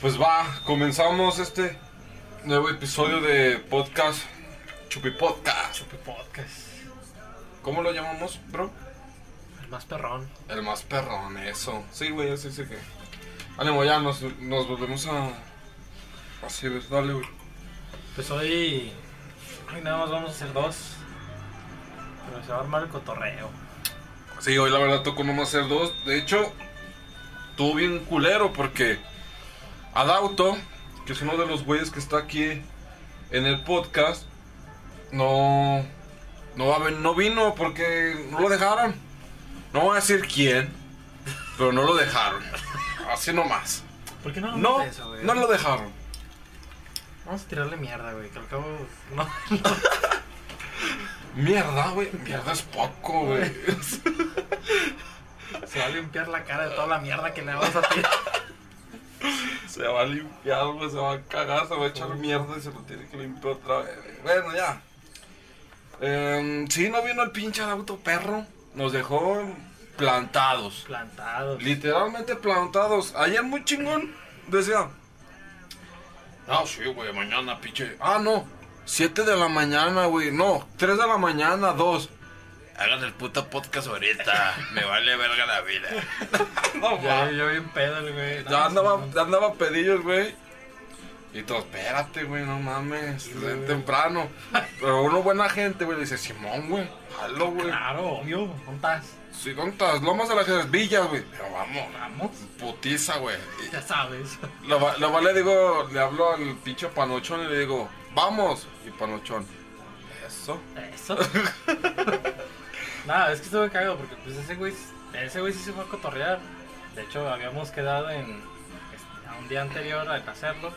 Pues va, comenzamos este nuevo episodio de podcast, Chupi Podcast. Chupi Podcast. ¿Cómo lo llamamos, bro? El más perrón. El más perrón, eso. Sí, güey, así sí que. Ánimo, ya nos, nos volvemos a. Así, ves, dale, güey. Pues hoy. Hoy nada más vamos a hacer dos. Pero se va a armar el cotorreo. Sí, hoy la verdad tocó nomás hacer dos. De hecho, estuvo bien culero porque Adauto, que es uno de los güeyes que está aquí en el podcast, no, no, no vino porque no lo dejaron. No voy a decir quién, pero no lo dejaron. Así nomás. ¿Por qué no No, de eso, güey? no lo dejaron. Vamos a tirarle mierda, güey. Que al cabo. No. Mierda, güey. Mierda es poco, güey. Se va a limpiar la cara de toda la mierda que le vamos a tirar. Se va a limpiar, güey, se va a cagar, se va a echar mierda y se lo tiene que limpiar otra vez. Bueno, ya. Eh, sí, no vino el pinche auto perro. Nos dejó plantados. Plantados. Literalmente plantados. Ayer muy chingón. Decía. Ah, sí, güey, mañana, pinche. Ah, no. 7 de la mañana, güey. No, 3 de la mañana, 2. Hagan el puto podcast ahorita. Me vale verga la vida. no, Ya, yo bien pedo, el güey. Ya andaba, ya andaba pedillos, güey. Y todo, espérate, güey, no mames, es güey. temprano. Pero uno buena gente, güey, le dice, Simón, güey, jalo, güey. Claro, obvio. ¿Dónde estás? Sí, ¿dónde estás? Lomas de las Villas, güey. Pero vamos, Vamos. putiza, güey. Ya sabes. Lo, lo va- le digo, le hablo al pinche panochón y le digo, vamos. Y panochón, eso. Eso. Nada, es que estuve cagado porque pues ese güey, ese güey sí se fue a cotorrear. De hecho, habíamos quedado en este, a un día anterior a hacerlo,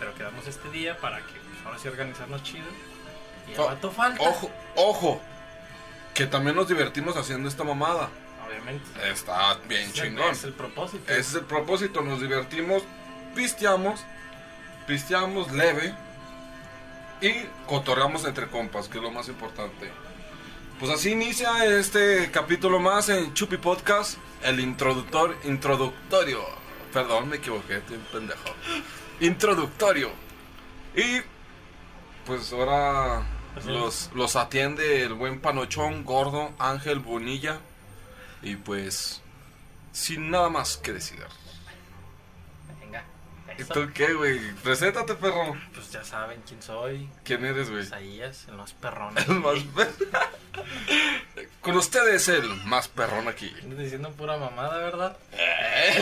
pero quedamos este día para que pues, ahora sí organizarnos chido. Y el Oh, vato falta. Ojo, ojo. Que también nos divertimos haciendo esta mamada. Obviamente. Está bien Ese chingón. Es el propósito. Ese es el propósito, nos divertimos, pisteamos, pisteamos leve y cotorreamos entre compas, que es lo más importante. Pues así inicia este capítulo más en Chupi Podcast, el introductor, introductorio. Perdón, me equivoqué, estoy un pendejo. Introductorio. Y pues ahora los, los atiende el buen panochón gordo Ángel Bonilla. Y pues sin nada más que decir. ¿Y tú qué, güey? Preséntate, perro. Pues ya saben quién soy. ¿Quién eres, güey? Isaías, el más perrón. El más per- Con ustedes el más perrón aquí. Andas diciendo pura mamada, ¿verdad?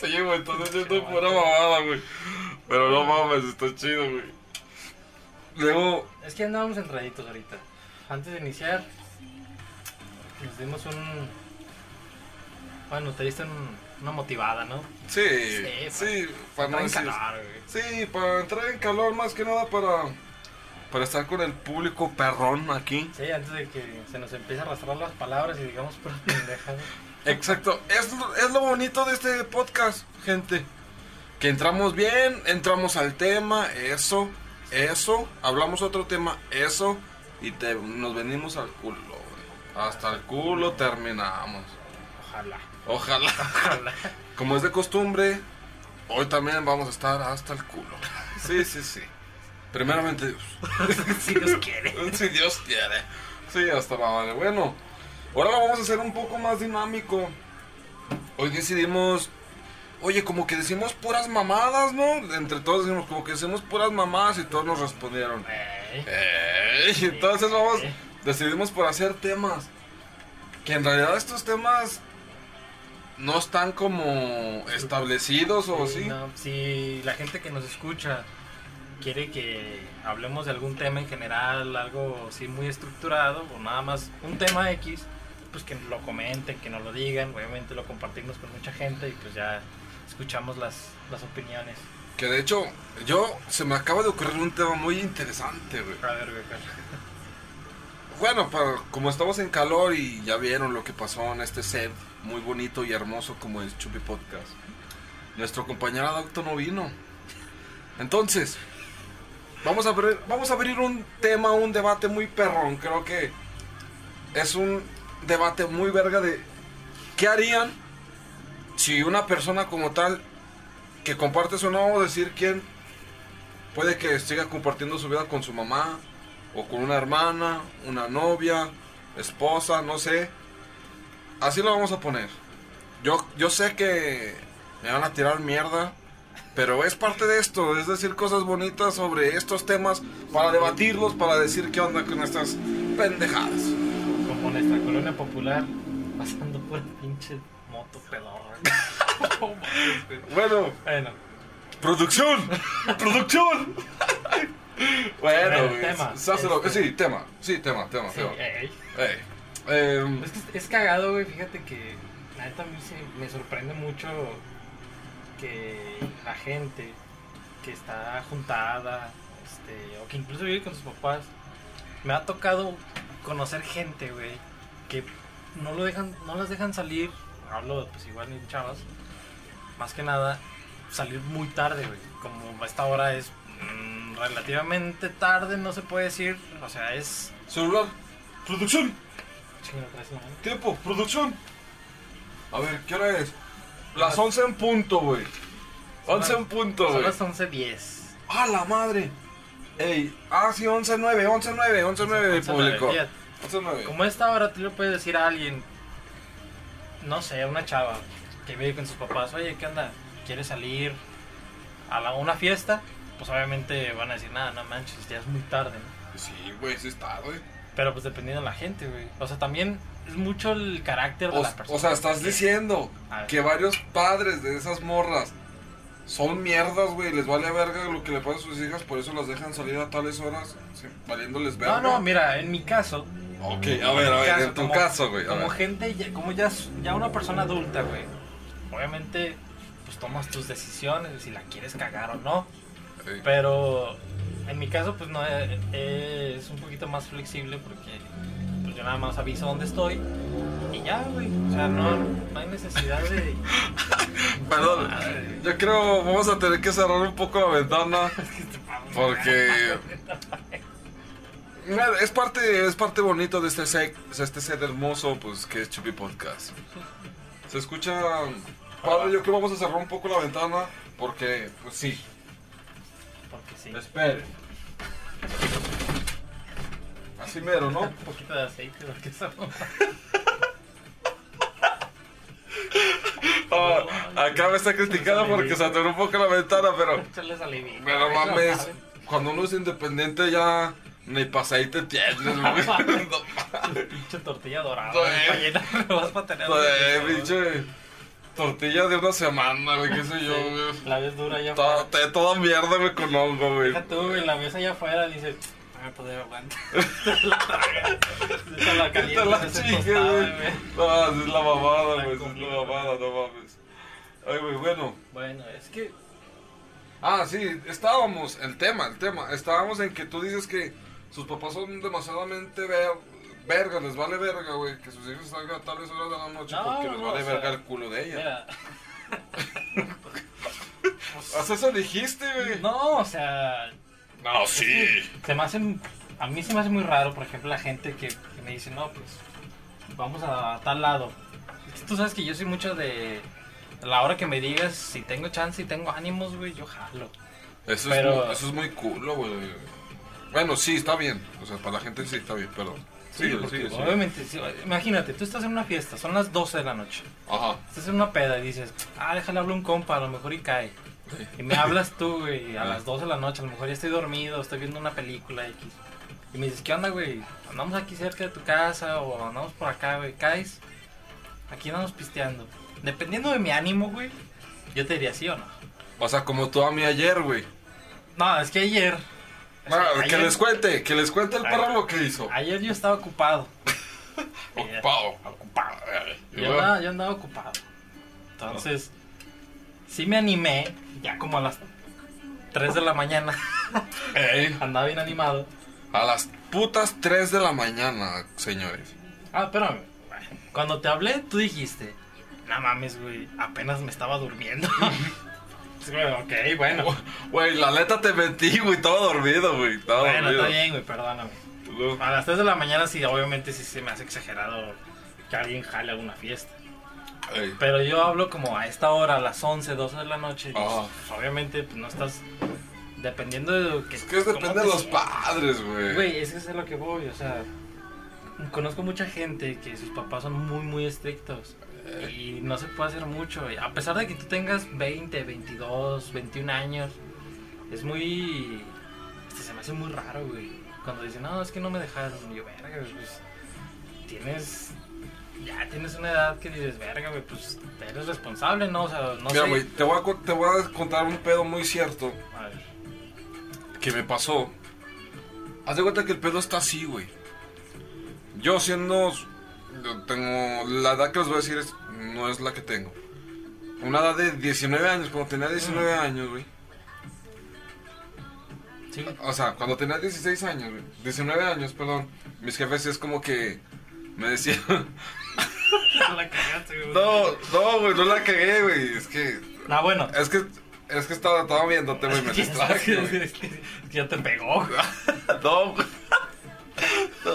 Sí, güey, entonces yo estoy pura mamada, güey. Pero no mames, está chido, güey. Luego, Es que andábamos enreditos ahorita. Antes de iniciar, nos dimos un. Bueno, te diste un- una motivada, ¿no? sí, Sí, sí, para no Entrar en decir- calor, güey. Sí, para entrar en calor más que nada para, para estar con el público perrón aquí. Sí, antes de que se nos empiece a arrastrar las palabras y digamos pura pendejada. Exacto, es, lo- es lo bonito de este podcast, gente. Que entramos bien, entramos al tema, eso, eso, hablamos otro tema, eso, y te, nos venimos al culo, güey. Hasta el culo terminamos. Ojalá. Ojalá. Ojalá. Como es de costumbre, hoy también vamos a estar hasta el culo. Sí, sí, sí. Primeramente Dios. si Dios quiere. Si Dios quiere. Sí, hasta la madre. Bueno, ahora lo vamos a hacer un poco más dinámico. Hoy decidimos. Oye, como que decimos puras mamadas, ¿no? Entre todos decimos como que decimos puras mamadas y todos nos respondieron. Entonces vamos, decidimos por hacer temas. Que en realidad estos temas no están como establecidos o sí, sí. no, si la gente que nos escucha quiere que hablemos de algún tema en general, algo así muy estructurado, o nada más un tema X, pues que lo comenten, que nos lo digan, obviamente lo compartimos con mucha gente y pues ya escuchamos las, las opiniones. Que de hecho, yo se me acaba de ocurrir un tema muy interesante, güey. A ver, güey. Bueno, para- como estamos en calor y ya vieron lo que pasó en este set muy bonito y hermoso como es Chupi Podcast, nuestro compañero adulto no vino. Entonces, vamos a, abrir, vamos a abrir un tema, un debate muy perrón. Creo que es un debate muy verga de qué harían si una persona como tal que compartes o no, decir quién puede que siga compartiendo su vida con su mamá, o con una hermana, una novia, esposa, no sé. Así lo vamos a poner. Yo, yo sé que me van a tirar mierda, pero es parte de esto, es decir cosas bonitas sobre estos temas para debatirlos, para decir qué onda con estas pendejadas. Como nuestra colonia popular, pasando por el pinche moto pedorra. Bueno, bueno, producción, producción. bueno, tema, este- sí, tema, sí, tema, tema, sí, tema. ey. Ey, em, Es, que es cagado, güey. Fíjate que la neta a mí sí me sorprende mucho que la gente que está juntada, este, o que incluso vive con sus papás, me ha tocado conocer gente, güey, que no lo dejan, no las dejan salir. Hablo, pues igual ni chavas, más que nada salir muy tarde, güey. Como a esta hora es mm, relativamente tarde, no se puede decir, o sea, es celular, producción. Tiempo, producción. A ver, ¿qué hora es? Las 11 en punto, güey. 11 en punto, Son güey. las 11.10. ¡Ah, la madre! Ey, ah, sí, 11-9, 11-9, 11-9 público. Fíjate, 11-9. Como a esta hora tú le puedes decir a alguien, no sé, a una chava que vive con sus papás, oye, ¿qué onda? ¿Quieres salir a la- una fiesta? Pues obviamente van a decir, nada, no manches, ya es muy tarde, ¿no? Sí, güey, está, güey. Pero pues dependiendo de la gente, güey. O sea, también es mucho el carácter de O, la persona. o sea, estás diciendo que varios padres de esas morras son mierdas, güey. Les vale verga lo que le pasa a sus hijas, por eso las dejan salir a tales horas, sí, valiéndoles verga. No, no, mira, en mi caso, Ok, a ver, a ver, en tu como- caso, güey. Como ver. gente, ya- como ya, ya una persona adulta, güey. Obviamente, pues tomas tus decisiones, si la quieres cagar o no. Ey. Pero en mi caso, pues no eh, eh, es un poquito más flexible porque pues yo nada más aviso dónde estoy y ya, güey. O sea, no, no hay necesidad de. Perdón, yo creo vamos a tener que cerrar un poco la ventana porque es parte es parte bonito de este set, este set hermoso pues que es Chupi Podcast. Se escucha padre, yo creo que vamos a cerrar un poco la ventana porque pues sí. Porque sí. Espere. Así mero, ¿no? Un poquito de aceite, porque eso no. Ah, acá me está criticando porque se atoró un poco la ventana, pero. Pero mames, cuando uno es independiente ya ni pasadita tienes, güey. Pinche tortilla dorada. Sí. Para llenar, vas para tener. pinche tortilla de una semana, güey, qué sé yo, güey. La ves dura ya. Toda, te- toda mierda, güey, con hongo, güey. Deja tú, güey, la ves allá afuera, dices, me poder aguantar. la traga. Te la Te calientas, la tostada, güey. No, es la mamada, güey, es la mamada, no mames. Ay, güey, bueno. Bueno, es que Ah, sí, estábamos, el tema, el tema. Estábamos en que tú dices que sus papás son demasiadamente ver, verga, les vale verga, güey, que sus hijos salgan a tales horas de la noche No, porque les vale o sea, verga el culo de ella. Mira. ¿Haz eso dijiste, güey? No, o sea, No, sí. se me hace, a mí se me hace muy raro, por ejemplo, la gente que, que me dice, no, pues, vamos a tal lado. Tú sabes que yo soy mucho de, a la hora que me digas, si tengo chance y tengo ánimos, güey, yo jalo. Eso, Pero- es, muy, eso es muy culo, güey. Bueno, sí, está bien. O sea, para la gente sí está bien, perdón. Sí, sí, porque sí. obviamente, si- imagínate, tú estás en una fiesta, son las 12 de la noche. Ajá. Estás en una peda y dices, ah, déjale hablar un compa, a lo mejor y cae. Y me hablas tú, güey, a Ah. las 12 de la noche, a lo mejor ya estoy dormido, estoy viendo una película X. Y me dices, ¿qué onda, güey? Andamos aquí cerca de tu casa o andamos por acá, güey, ¿caes? Aquí andamos pisteando. Dependiendo de mi ánimo, güey, yo te diría sí o no. O sea, como tú a mí ayer, güey. No, es que ayer... Ah, sí, que ayer- les cuente, que les cuente el perro lo que hizo. Ayer yo estaba ocupado. Ocupado, ocupado. Yo andaba, yo andaba ocupado. Entonces, sí me animé, ya como a las 3 de la mañana. Ey, andaba bien animado. a las putas 3 de la mañana, señores. Ah, espérame. Cuando te hablé, tú dijiste, no mames, güey, apenas me estaba durmiendo. Ok, bueno. Güey, la neta te mentí, güey. Estaba dormido, güey. Estaba Bueno, dormido. está bien, güey, perdóname. A las 3 de la mañana sí, obviamente sí se me hace exagerado que alguien jale a una fiesta. Ey. Pero yo hablo como a esta hora, a las 11, 12 de la noche. Ajá. pues, obviamente, pues no estás. Dependiendo de lo que. Es que depende de los padres, güey. Güey, es que es a lo que voy, o sea. Conozco mucha gente que sus papás son muy, muy estrictos. Y no se puede hacer mucho. A pesar de que tú tengas 20, 22, 21 años, es muy. Se me hace muy raro, güey. Cuando dicen, no, es que no me dejaron. Y yo, verga, pues. Tienes. Ya tienes una edad que dices, verga, güey, pues eres responsable, ¿no? O sea, no Mira, sé. güey, te, voy a te voy a contar un pedo muy cierto A ver, que me pasó. Haz de cuenta que el pedo está así, güey. Yo siendo... yo tengo... La edad que les voy a decir es, no es la que tengo. Una edad de 19 años, cuando tenía 19 años, güey. Sí. O sea, cuando tenía 16 años, güey. 19 años, perdón. Mis jefes es como que me decían... la cagaste, güey. No, no, güey, no la cagué, güey. Es que... No, bueno. Es que... Es que estaba, estaba viéndote, güey, me Es que- distraje, es que- es que ya te pegó. No, güey. No,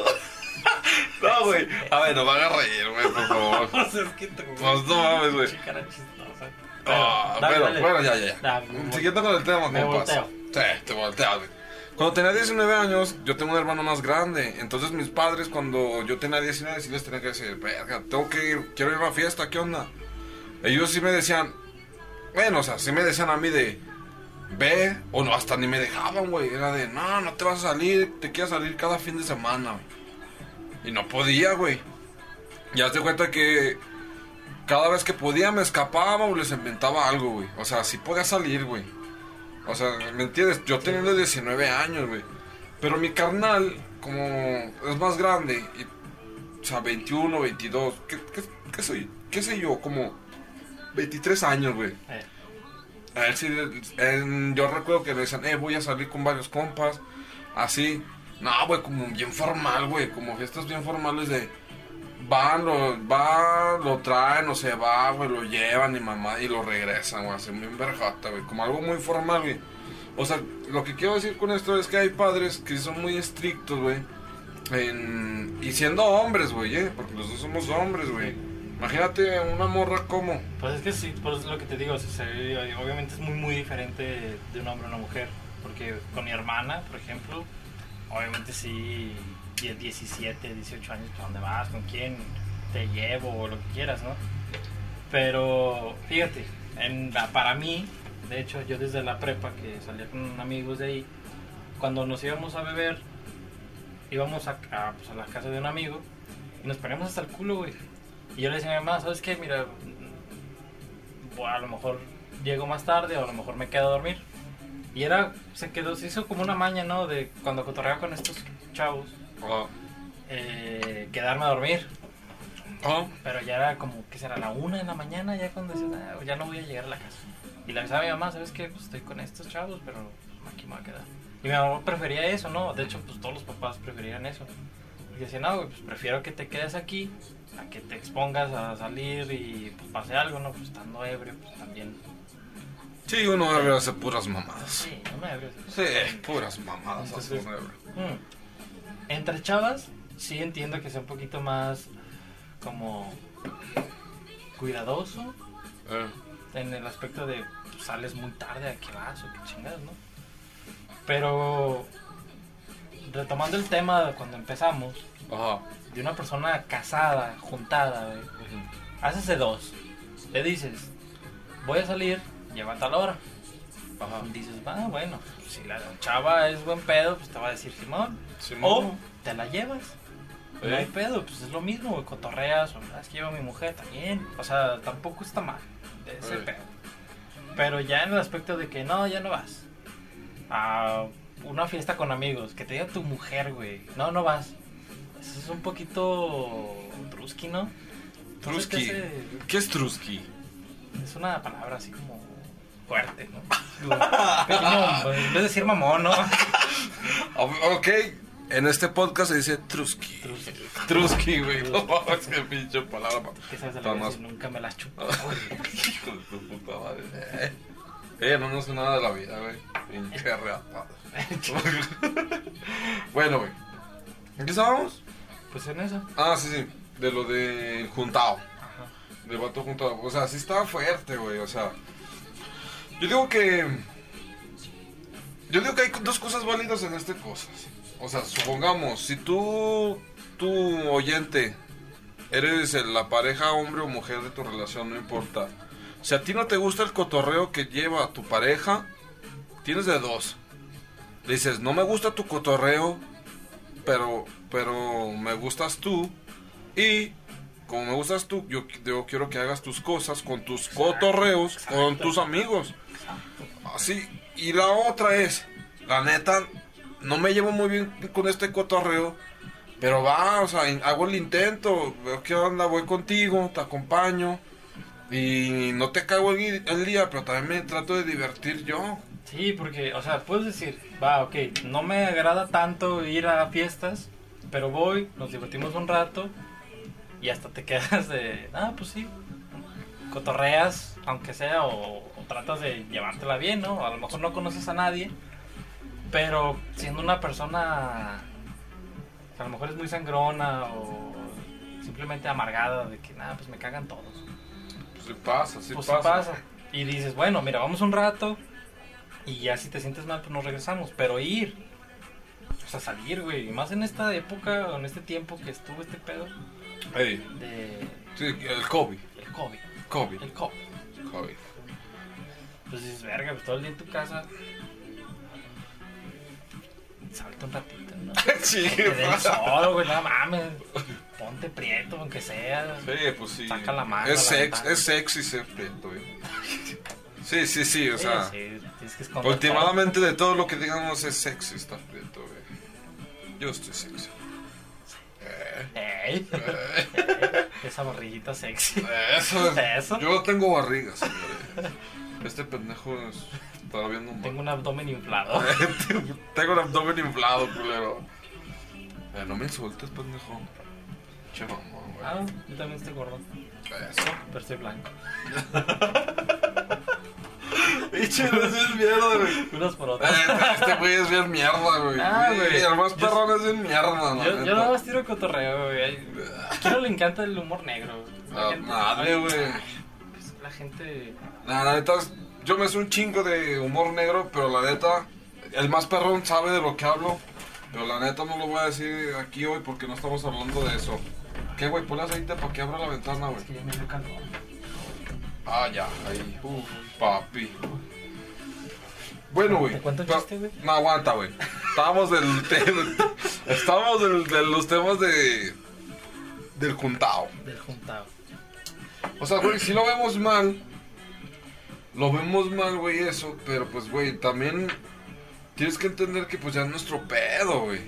güey. A ver, no me hagas reír, güey, por favor. Sea, es que te Pues no mames, güey. Chistosa. Ah, dale, bueno, dale. bueno, ya, ya, ya. Da, me- Siguiendo con el tema, me compas. volteo. Sí, te volteas, güey. Cuando tenía 19 años, yo tengo un hermano más grande. Entonces, mis padres, cuando yo tenía 19, sí les tenía que decir, verga, tengo que ir, quiero ir a una fiesta, ¿qué onda? Ellos sí me decían, bueno, o sea, sí me decían a mí de, ve, o no, hasta ni me dejaban, güey. Era de, no, no te vas a salir, te quieres salir cada fin de semana, güey. Y no podía, güey. Y haz de cuenta que cada vez que podía me escapaba o les inventaba algo, güey. O sea, sí podía salir, güey. O sea, ¿me entiendes? Yo teniendo 19 años, güey. Pero mi carnal, como es más grande, y, o sea, 21, 22, ¿qué, qué, qué soy? ¿Qué sé yo? Como 23 años, güey. Eh, A él sí, él- yo recuerdo que le decían, eh, voy a salir con varios compas, así. No, güey, como bien formal, güey, como fiestas bien formales de... Van, lo, van, lo traen, o se va, güey, lo llevan y mamá, y lo regresan, güey, así bien verjata, güey, como algo muy formal, güey. O sea, lo que quiero decir con esto es que hay padres que son muy estrictos, güey. Y siendo hombres, güey, eh, porque los dos somos hombres, güey. Imagínate una morra como... Pues es que sí, por eso es lo que te digo. obviamente es muy, muy diferente de un hombre a una mujer. Porque con mi hermana, por ejemplo, obviamente sí, die- 17, 18 años, ¿a dónde vas? ¿Con quién te llevo? O lo que quieras, ¿no? Pero fíjate, para mí, de hecho, yo desde la prepa que salía con amigos de ahí, cuando nos íbamos a beber, íbamos a, a, pues, la casa de un amigo y nos poníamos hasta el culo, güey. Y yo le decía a mi mamá, ¿sabes qué? Mira, mm, bueno, a lo mejor llego más tarde o a lo mejor me quedo a dormir. Y era, se quedó, se hizo como una maña, ¿no? De cuando cotorreaba con estos chavos, ah, eh, quedarme a dormir. ah, Pero ya era como, que será? La una de la mañana, ya cuando decía, "Ah, ya no voy a llegar a la casa. Y le avisaba a mi mamá, ¿sabes qué? Pues estoy con estos chavos, pero aquí me voy a quedar. Y mi mamá prefería eso, ¿no? De hecho, pues todos los papás preferían eso. Y decía, no, güey, pues prefiero que te quedes aquí a que te expongas a salir y pues pase algo, ¿no? Pues estando ebrio, pues también. Sí, uno debe hacer puras mamadas. Sí, no me ebrio. Sí, puras mamadas. Entonces- hace uno ebrio. Mm. Entre chavas, sí entiendo que sea un poquito más como cuidadoso Eh, en el aspecto de pues, sales muy tarde a qué vas o qué chingadas, ¿no? Pero retomando el tema de cuando empezamos, Ajá. de una persona casada, juntada, güey, haces de dos. Le dices, voy a salir, lleva tal hora. Ajá. Dices, ah, bueno, si la chava es buen pedo, pues te va a decir Simón. Simón. O te la llevas. No ¿Eh? hay pedo, pues es lo mismo, güey, cotorreas, o "Ah, es que lleva a mi mujer también. O sea, tampoco está mal ese Eh. pedo. Pero ya en el aspecto de que no, ya no vas. A una fiesta con amigos, que te diga tu mujer, güey. No, no vas. Eso es un poquito truski, ¿no? No Trusky. hace- ¿Qué es Trusky? Es una palabra así como fuerte, ¿no? Pequeño, en vez de decir mamón, ¿no? Ok, en este podcast se dice Trusky. Truski. Trusky, güey. No mames, qué pinche palabra. pa- ¿Qué sabes de la vida? Nunca me la chupo. Hijo de tu puta madre. Eh, eh, no no sé nada de la vida, güey. Pinche reata. bueno, güey. ¿En qué estábamos? Pues en eso. Ah, sí, sí. De lo de juntado. Ajá. De vato junto a... O sea, sí estaba fuerte, güey. O sea... Yo digo que... Yo digo que hay dos cosas válidas en este cosas. O sea, supongamos, si tú, tu oyente, eres la pareja hombre o mujer de tu relación, no importa. Si a ti no te gusta el cotorreo que lleva tu pareja, tienes de dos. Dices, no me gusta tu cotorreo, pero, pero me gustas tú. Y como me gustas tú, yo, yo quiero que hagas tus cosas con tus cotorreos, con tus amigos. Así. Y la otra es, la neta, no me llevo muy bien con este cotorreo. Pero va, o sea, hago el intento, veo qué onda, voy contigo, te acompaño. Y no te cago el, el día, pero también me trato de divertir yo. Sí, porque, o sea, puedes decir, va, ok, no me agrada tanto ir a fiestas, pero voy, nos divertimos un rato y hasta te quedas de, ah, pues sí, cotorreas, aunque sea, o, o tratas de llevártela bien, ¿no? A lo mejor no conoces a nadie, pero siendo una persona que a lo mejor es muy sangrona o simplemente amargada de que, nada, pues me cagan todos Pues sí pasa, sí pues sí pasa. pasa. Y dices, bueno, mira, vamos un rato y ya si te sientes mal, pues nos regresamos. Pero ir, o sea, salir, güey. Y más en esta época, en este tiempo que estuvo este pedo Ey, de sí, el COVID. el COVID. COVID. El COVID. COVID. Pues dices, verga, pues todo el día en tu casa. Salta un ratito, ¿no? sí, Que te dé el sol, güey, no mames. Ponte prieto, aunque sea. Sí, pues sí. Saca la mano, Es, sex, es sexy ser prieto, güey. Sí, sí, sí, o Sí, sea. sí, que Últimamente de todo lo que digamos es sexy estar prieto, güey. Yo estoy sexy. Ey, esa barriguita sexy. Eso es. Eso. Yo tengo barriga, señores. Este pendejo es- está viendo mal. Tengo un abdomen inflado. Tengo el abdomen inflado, culero. Eh, no me insultes, pendejo. Che, mamón, güey. Ah, yo también estoy gordo, Eso. pero estoy blanco. Pinche, no es mierda, güey. Unos por Eh, otros. Este güey es bien mierda, güey. Ah, güey. El más perrón es bien mierda, la Yo, nada más tiro cotorreo, güey. ¿A quién le encanta el humor negro? La Ah, madre, güey. Pues la gente. Nah, la neta, yo me sé un chingo de humor negro, pero la neta, el más perrón sabe de lo que hablo. Pero la neta no lo voy a decir aquí hoy porque no estamos hablando de eso. ¿Qué, güey? Ponle aceite para que abra la ventana, güey. Es que ya me dio calor. Ah, ya, ahí. Uf, papi. Bueno, güey. No, aguanta, güey. Estábamos del... te- estábamos del- de los temas de... Del juntao. Del juntado. O sea, güey, si lo vemos mal, lo vemos mal, güey, eso, pero pues, güey, también tienes que entender que pues ya es nuestro pedo, güey.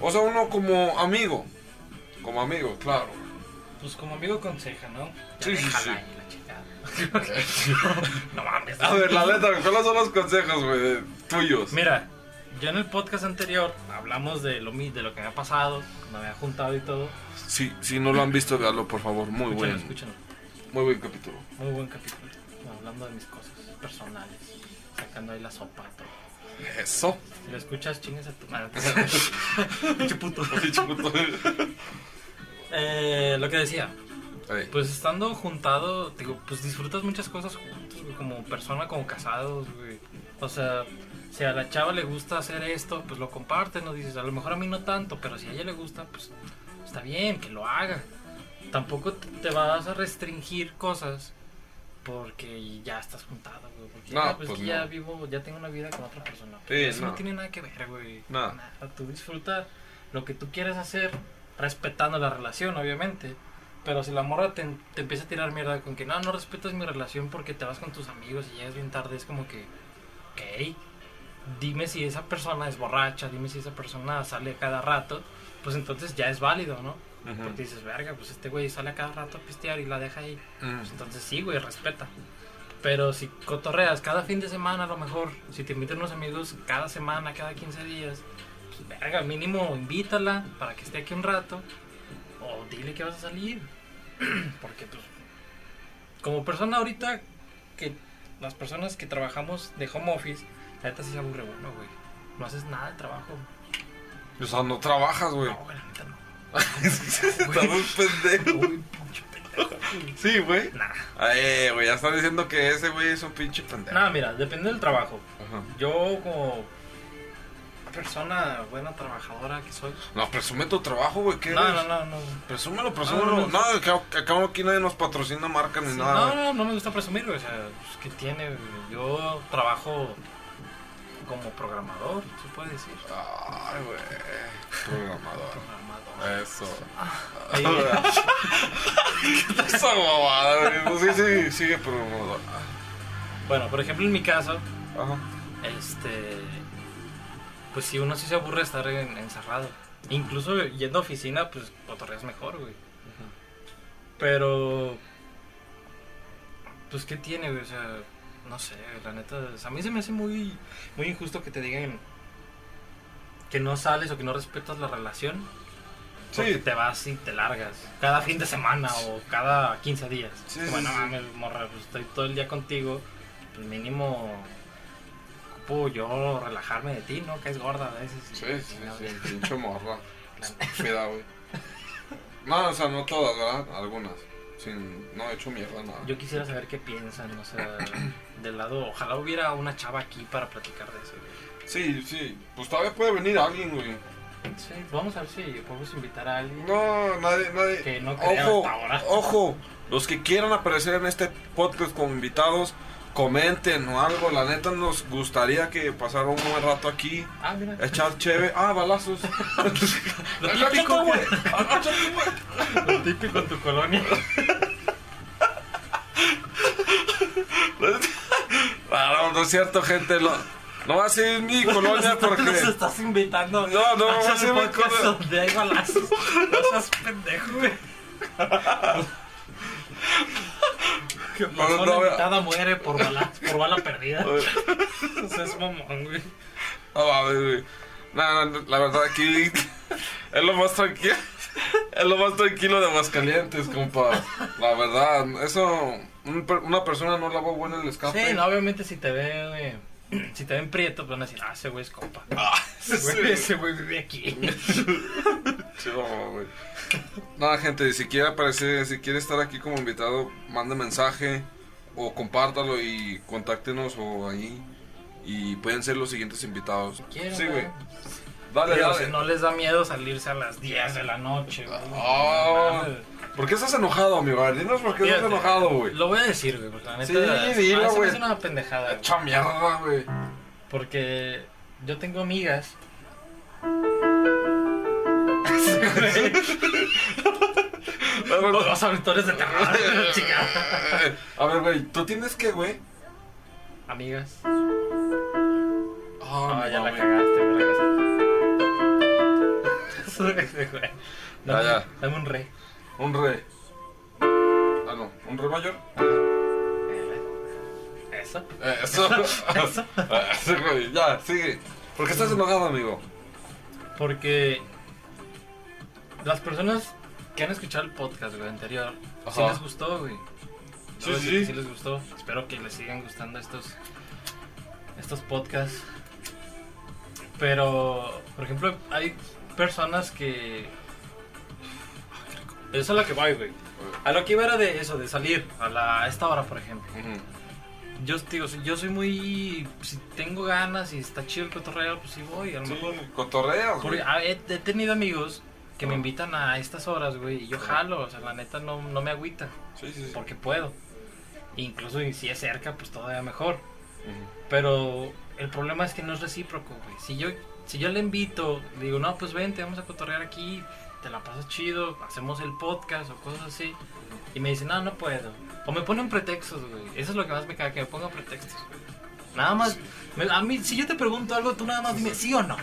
O sea, uno como amigo, como amigo, claro. Pues como amigo aconseja, ¿no? Ya Sí, sí, sí. no mames. A ver, la neta, ¿cuáles son los consejos, güey, tuyos? Mira, yo en el podcast anterior hablamos de lo, de lo que me ha pasado, me había juntado y todo. Si, si no lo han visto, véanlo, por favor, muy Escúchenlo, buen, escúchenlo. muy buen capítulo. Muy buen capítulo. Hablando de mis cosas personales. Sacando ahí la sopa. Todo. Eso. Si lo escuchas, chingues a tu madre. Pinche puto. Pinche puto. Eh, lo que decía, Pues estando juntado, digo, pues disfrutas muchas cosas juntos, güey, como persona, como casados, güey. O sea, si a la chava le gusta hacer esto, pues lo comparten, ¿no? Dices, a lo mejor a mí no tanto, pero si a ella le gusta, pues está bien, que lo haga. Tampoco te vas a restringir cosas porque ya estás juntado, güey. Porque No, ah, pues, pues que ya vivo, ya tengo una vida con otra persona. Sí, Eso no. no. tiene nada que ver, güey. Nada. Tú disfruta lo que tú quieres hacer, respetando la relación, obviamente. Pero si la morra te, te empieza a tirar mierda con que no, no respetas mi relación porque te vas con tus amigos y llegas bien tarde, es como que, ok, dime si esa persona es borracha, dime si esa persona sale cada rato, pues entonces ya es válido, ¿no? Porque dices, verga, pues este güey sale a cada rato a pistear y la deja ahí. Pues entonces sí, güey, respeta. Pero si cotorreas cada fin de semana, a lo mejor, si te invitan unos amigos cada semana, cada 15 días, pues verga, mínimo invítala para que esté aquí un rato. O dile que vas a salir. Porque, pues, como persona ahorita, que las personas que trabajamos de home office, la neta sí se aburre uno, güey. No haces nada de trabajo. O sea, no trabajas, güey. No, güey, la neta no. Estás muy pendejo. Uy, pinche pendejo. Sí, güey. Nah. Ay, güey, ya están diciendo que ese güey es un pinche pendejo. Nada, mira, depende del trabajo. Ajá. Yo como persona buena trabajadora que soy. No, presume tu trabajo, güey. ¿Qué No, eres? no, no, no. Presúmelo, presúmelo. No, no, acá aquí nadie nos patrocina marca ni Sí, nada. no, no, no me gusta presumir, güey. O sea, pues, ¿qué tiene? güey? Yo trabajo como programador, se puede decir. Ay, güey. Programador. Programador. Eso. Ahí, Esa mamada, güey. Sí, sí, sigue programador. bueno, por ejemplo, en mi caso, Ajá. este. Pues si uno sí se aburre de estar en- encerrado. Incluso yendo a oficina, pues cotorreas mejor, güey. Pero. Pues, ¿qué tiene, güey? O sea, no sé, la neta. a mí se me hace muy, muy injusto que te digan que no sales o que no respetas la relación. Porque Sí. te vas y te largas. Cada fin de semana o cada 15 días. Sí, bueno, sí. mames, morra, pues estoy todo el día contigo. Pues mínimo. Yo relajarme de ti, ¿no? Que es gorda a veces. Sí, sí, No, sí. Pinche morra. Estúpida, güey. No, o sea, no todas, ¿verdad? Algunas. Sin, no he hecho mierda nada. Yo quisiera saber qué piensan, o sea, del lado. Ojalá hubiera una chava aquí para platicar de eso, güey. Sí, sí. Pues todavía puede venir alguien, güey. Sí, vamos a ver si podemos invitar a alguien. No, nadie, nadie. Que no ojo, hasta ahora. ojo. Los que quieran aparecer en este podcast como invitados, comenten o algo. La neta nos gustaría que pasara un buen rato aquí. Ah, mira. Echar cheve. Ah, balazos. Lo típico, güey. Lo típico en tu colonia. Ah, no, no es cierto, gente. Lo, no va a ser mi colonia porque. Nos estás invitando. No, no, a va a ser mi colonia. donde hay balazos. No seas pendejo, güey. Que No, persona no, no, invitada muere por bala, por bala perdida. O sea, es mamón, güey. No mames, güey. No, no, la verdad aquí es lo más tranquilo. Es lo más tranquilo de Aguascalientes, compa. La verdad, eso un per- una persona no lavó bueno el escape. Sí, no, obviamente si te ve, güey, si te ven prieto, pues van a decir, ah, ese güey es compa. Ah, Ese güey, ese güey vive aquí. No, güey. Nada, gente, si quiere aparecer, si quiere estar aquí como invitado, mande mensaje o compártalo y contáctenos o ahí y pueden ser los siguientes invitados. quieren, sí, güey. Dale, Pero dale. no les da miedo salirse a las 10 de la noche, güey. Ah. ¿Por qué estás enojado, amigo? Dinos por qué estás enojado, güey. Lo voy a decir, güey, porque la neta. Sí, dilo, güey. una pendejada. Echa mierda, güey. Porque yo tengo amigas. Los auditores de terror, chingada. A ver, güey, ¿tú tienes qué, güey? Amigas. Ah, ya no, la güey. cagaste, güey. Ya, Dame, ya. dame un re. Un re. Ah, no, un re mayor. Eso. Eso. Eso. Eso. Ya, sigue. ¿Por qué estás enojado, amigo? Porque las personas que han escuchado el podcast, güey, anterior, sí Ajá. les gustó, güey. Sí, decir sí. que sí les gustó. Espero que les sigan gustando estos estos podcasts. Pero, por ejemplo, hay personas que eso es a lo que voy, güey. A lo que iba era de eso, de salir a, la, a esta hora, por ejemplo. Yo, digo, yo soy muy. Si tengo ganas y está chido el cotorreo, pues sí voy. A lo Sí, mejor. cotorreas, güey. Porque, he, he tenido amigos que me invitan a estas horas, güey, y yo jalo. O sea, la neta no, no me agüita, Sí, sí, sí. porque puedo. Incluso si es cerca, pues todavía mejor. Ujú. Pero el problema es que no es recíproco, güey. Si yo, si yo le invito, le digo, no, pues vente, vamos a cotorrear aquí, te la pasas chido, hacemos el podcast o cosas así. Y me dicen, no, no puedo. O me ponen pretextos, güey. Eso es lo que más me caga, que me pongan pretextos, güey. Nada más, me- a mí, si yo te pregunto algo, tú nada más dime sí o no.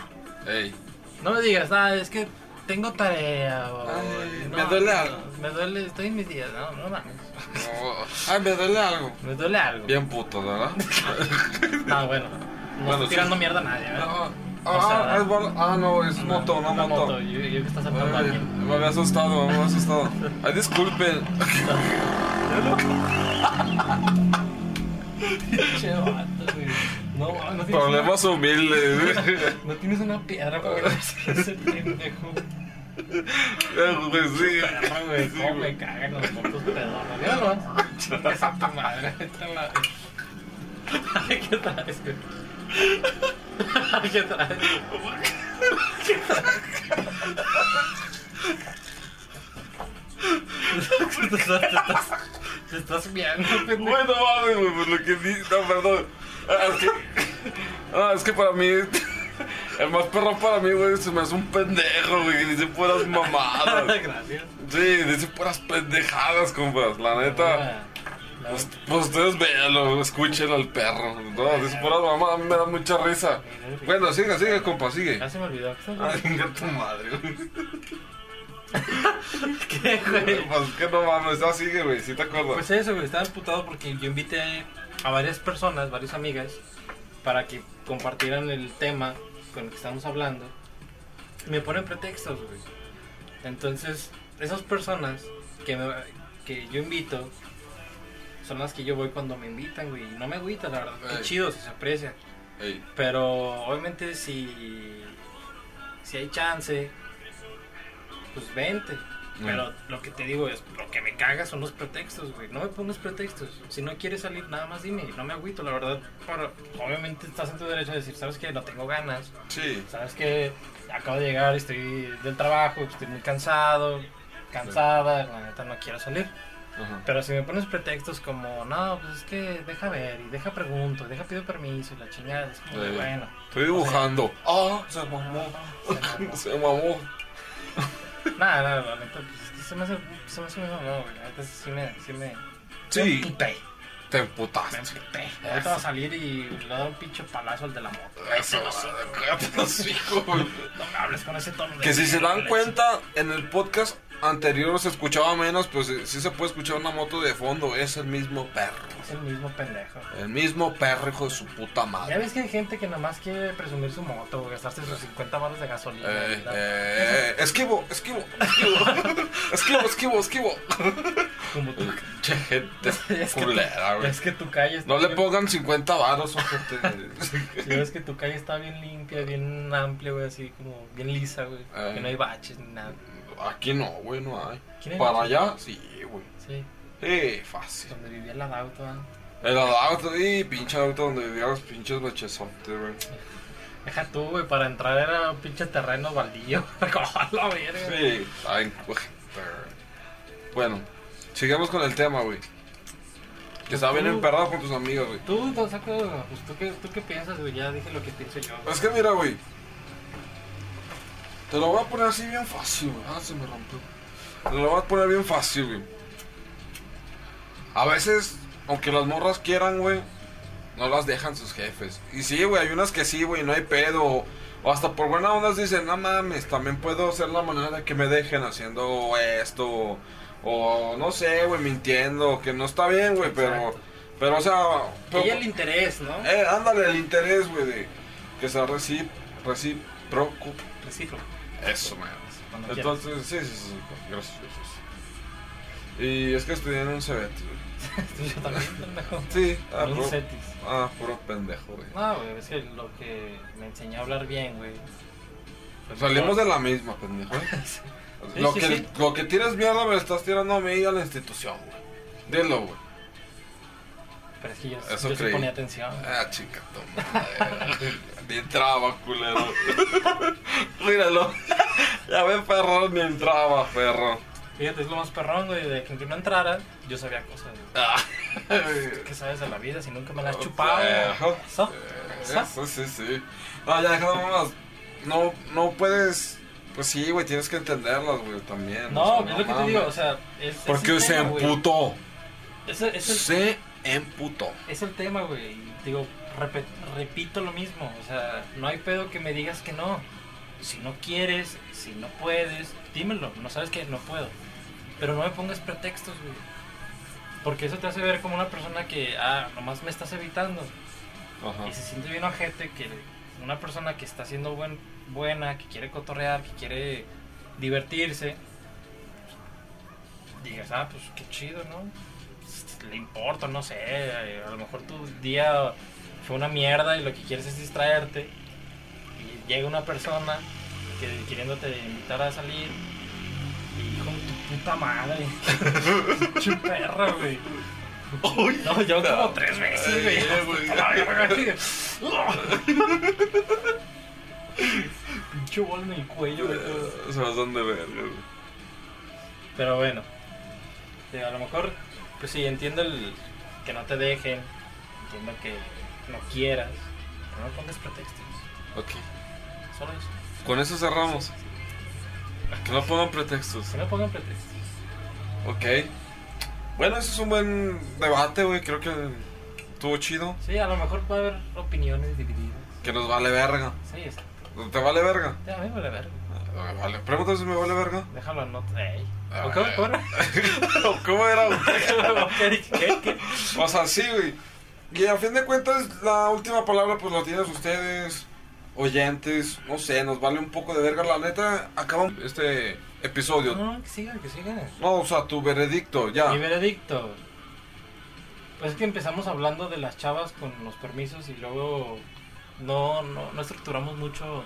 Ey. No me digas, ah, es que tengo tarea o... Ay, no, me duele no, algo. Me duele, estoy en mis días, no, no mames. No. Ay, me duele algo. Me duele algo. Bien puto, ¿verdad? No, bueno. No Bueno, estoy sí. tirando mierda a nadie, ¿verdad? O sea, ah, es bala- ah, no, es moto, no una moto. Yo, yo que estás saltando a alguien. me había asustado, me había asustado. Ay, disculpen. Che, vato, güey. No, no tienes, Problemas humildes. una, no tienes una piedra para seas ese pendejo. Güey, sí. Perro, güey, Sí, cómo güey. me cagan los motos pedones. Míralo. Chingas a tu madre. Ay, ¿Qué traes, güey? ¿Qué? ¿Qué? Te estás, te estás, te estás viendo, pendejo. Bueno, mames, güey, pues lo que di... No, perdón. Ah, Es que... Ah, es que para mí... El más perro para mí, güey, se me hace un pendejo, güey, dice puras mamadas. Gracias. Sí, dice puras pendejadas, compas, la neta. No, Pues, pues ustedes véanlo, escuchen al perro. No, dice puras mamadas, a mí me da mucha risa. Bueno, sigue, sigue, compa, sigue. Ya se me olvidó. ¿Qué estás Ay, venga tu madre, güey. ¿Qué, güey? Pues que no mames, ya sigue, güey, si te acuerdas. Pues eso, güey, estaba emputado porque yo invité a varias personas, varias amigas, para que compartieran el tema con el que estamos hablando. Me ponen pretextos, güey. Entonces, esas personas que, me- que yo invito son las que yo voy cuando me invitan, güey. Y no me agüita, la verdad. Qué Ey. chido, si se aprecia. Ey, Pero obviamente si, si hay chance, pues vente. Pero lo que te digo es, lo que me caga son los pretextos, güey. No me pongas pretextos. Si no quieres salir, nada más dime. No me agüito, la verdad. Pero obviamente estás en tu derecho a decir, ¿sabes qué? No tengo ganas. sí. ¿Sabes qué? Acabo de llegar, estoy del trabajo, estoy muy cansado, cansada, la neta no quiero salir. Ajá. Pero si me pones pretextos como, no, pues es que deja ver y deja pregunto, y deja pido permiso y la chingada, es como, Sí. bueno. Estoy dibujando. Ah, se mamó. se mamó. Se mamó. Nada, nada, la neta, pues se me hace, se me hace muy mamón, güey. Neta sí me, sí me. Sí. Me emputé, Te me emputaste. emputé. Ahorita va a salir y le da un pinche palazo al de la moto. Eso, cállate los hijos. No me hables con ese tono de. Que si se dan cuenta, en el podcast anterior se escuchaba menos, pues eh, sí se puede escuchar una moto de fondo. Es el mismo perro. Es el mismo pendejo. El mismo perro, hijo de su puta Ya madre. ves que hay gente que nomás quiere presumir su moto, gastarse sus 50 baros de gasolina. Eh, eh, esquivo, esquivo, esquivo, esquivo, esquivo, esquivo. Como tú. Che, gente Es culera, güey. es que tu calle está No le pongan 50 varos, ojete. Si ves que tu calle está bien limpia, bien amplia, güey, así como bien lisa, güey. Eh. Que no hay baches ni nada. Aquí no, güey, no hay. ¿Quién hay Para allá, sí, güey. Sí, Sí, fácil. donde vivía la auto, ¿ah? El auto, y pinche auto donde vivían los pinches bachesotes, güey. Deja tú, güey, para entrar era un pinche terreno baldío. ¡A la verga! Sí, ay, güey. Bueno, sigamos con el tema, güey. Que estaba bien emperrado con tus amigos, güey. Tú, tú, saco, pues, ¿tú, qué, ¿tú qué piensas, güey? Ya dije lo que pienso yo. güey. Es que mira, güey. Te lo voy a poner así bien fácil, güey. Ah, se me rompió. Te lo voy a poner bien fácil, güey. A veces, aunque las morras quieran, güey, no las dejan sus jefes. Y sí, güey, hay unas que sí, güey, no hay pedo. O, o hasta por buena onda dicen, no mames, también puedo hacer la manera de que me dejen haciendo esto. O, o no sé, güey, mintiendo. Que no está bien, güey, pero. Pero, o sea. Pero- haya el interés, ¿no? eh, ándale, el interés, güey, de que sea recíproco. Recíproco. Eso, man. Cuando. Entonces, sí, sí, sí, gracias, gracias. Y es que estudié en un CBT, güey. Yo también, pendejo. Sí, ah, En un puro, cetis. ah, puro pendejo, güey. No, güey, es que lo que me enseñó a hablar bien, güey. fue Salimos de la misma, pendejo. ¿eh? Sí, lo, sí, que, sí. lo que tienes mierda me lo estás tirando a mí y a la institución, güey. Dilo, güey. Pero es que yo, Eso yo sí creí. ponía atención. Ah, chica, toma. ni entraba, culero. Míralo. Ya ve, perro, ni entraba, perro. Fíjate, es lo más perrón, güey, de que aunque no entrara, yo sabía cosas, güey. Ah. ¿Qué sabes de la vida si nunca me la has chupado? ¿Eso? ¿Eso? Eso sí, sí. No, ya dejando más. No, no puedes. Pues sí, güey, tienes que entenderlas, güey, también. No, o sea, es lo que te digo, o sea, es, Porque se tema, emputó. Es, el- es el, Se emputó. es el tema, güey. Digo, repito lo mismo, o sea, no hay pedo que me digas que no. Si no quieres, si no puedes, dímelo. No sabes que no puedo. Pero no me pongas pretextos, güey. Porque eso te hace ver como una persona que, ah, nomás me estás evitando. Ajá. Y se siente bien ojete que una persona que está siendo buen, buena, que quiere cotorrear, que quiere divertirse, digas, ah, pues qué chido, ¿no? Le importa, no sé, a lo mejor tu día fue una mierda y lo que quieres es distraerte. Y llega una persona que queriéndote invitar a salir. Y con tu puta madre. Pinche perra, güey. No, yo como tres veces, güey. Pinche bola en el cuello, güey. todo. Se pasan de verga, güey. Pero bueno, a lo mejor, pues sí, entiendo el que no te dejen, entiendo que no quieras, pero no pongas pretextos. Ok. Solo eso. Con eso cerramos. Que no pongan pretextos. Que no pongan pretextos. Ok. Bueno, ese es un buen debate, güey. Creo que estuvo chido. Sí, a lo mejor puede haber opiniones divididas. Que nos vale verga. Sí, está. ¿Te vale verga? Ya, a mí me vale verga. Ah, Vale. Pregúntame si me vale verga. Déjalo en nota. Ey. Ah, ¿O ¿Cómo, cómo era? ¿Cómo era? ¿Qué, qué, qué? O sea, sí, güey. Y a fin de cuentas, la última palabra, pues la tienen ustedes, oyentes. No sé, nos vale un poco de verga. La neta, acaba este episodio. No, que sigan, que sigan. No, o sea, tu veredicto, ya. Mi veredicto. Pues es que empezamos hablando de las chavas con los permisos y luego no, no, no estructuramos mucho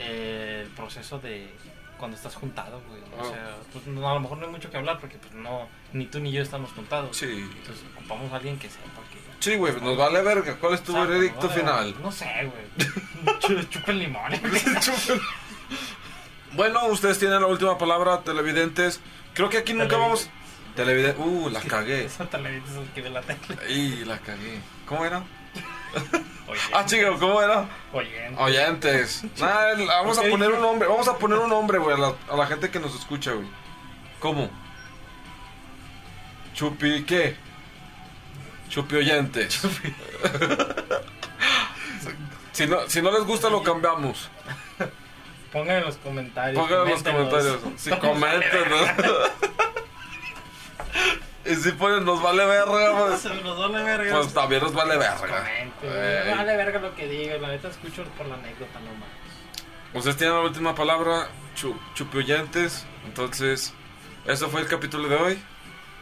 eh, el proceso de cuando estás juntado, güey. O Ah. sea, pues no, a lo mejor no hay mucho que hablar porque pues no, ni tú ni yo estamos juntados. Sí. Entonces ocupamos a alguien que sepa que... Sí, güey, nos vale verga. ¿Cuál es tu Exacto, veredicto no, final? No sé, güey. Chu- Chupen limón. Bueno, ustedes tienen la última palabra, televidentes. Creo que aquí nunca vamos. Televidentes. Televidentes. Uh, la cagué. Eso te le dices al que ve la tele. Y la cagué. ¿Cómo era? Oye, Ah, chico, ¿cómo era? Oye. Oyentes. Nah, el- vamos a poner un nombre. Vamos a poner un nombre, güey, a la, a la gente que nos escucha, güey. ¿Cómo? Chupi, ¿qué? Chupi oyentes. si, no, si no les gusta, lo cambiamos. Pongan en los comentarios. Pongan en los comentarios. Si Nos comenten, y si ponen, nos vale verga, verga. pues, nos vale verga. pues también nos vale verga. Me vale verga lo que diga. La neta escucho por la anécdota nomás. Ustedes tienen la última palabra, chu, chupi oyentes. Entonces, eso fue el capítulo de hoy.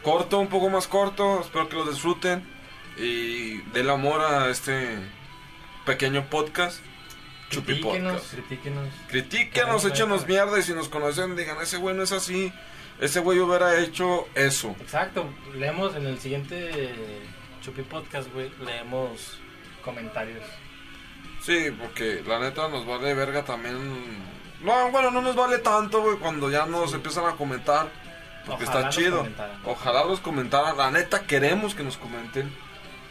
Corto, un poco más corto. Espero que lo disfruten. Y den amor a este pequeño podcast. Chupi Critíquenos, Podcast. critíquenos. Critíquenos, échenos mierda. Y si nos conocen, digan: Ese güey no es así. Ese güey hubiera hecho eso. Exacto. Leemos en el siguiente Chupi Podcast, güey. Leemos comentarios. Sí, porque la neta nos vale verga también. No, bueno, no nos vale tanto, güey, cuando ya nos empiezan a comentar. Porque Ojalá está chido. comentaran. Ojalá los comentaran. La neta queremos que nos comenten.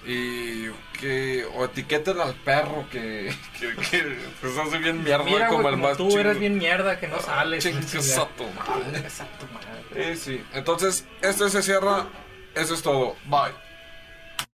Y que. O etiqueten al perro que. Que, que, se hace bien mierda Mira, como güey, el como más tú chido. eres bien mierda que no sales. Tu madre. Madre. Sí, sí. Entonces, este se cierra. Eso es todo. Bye.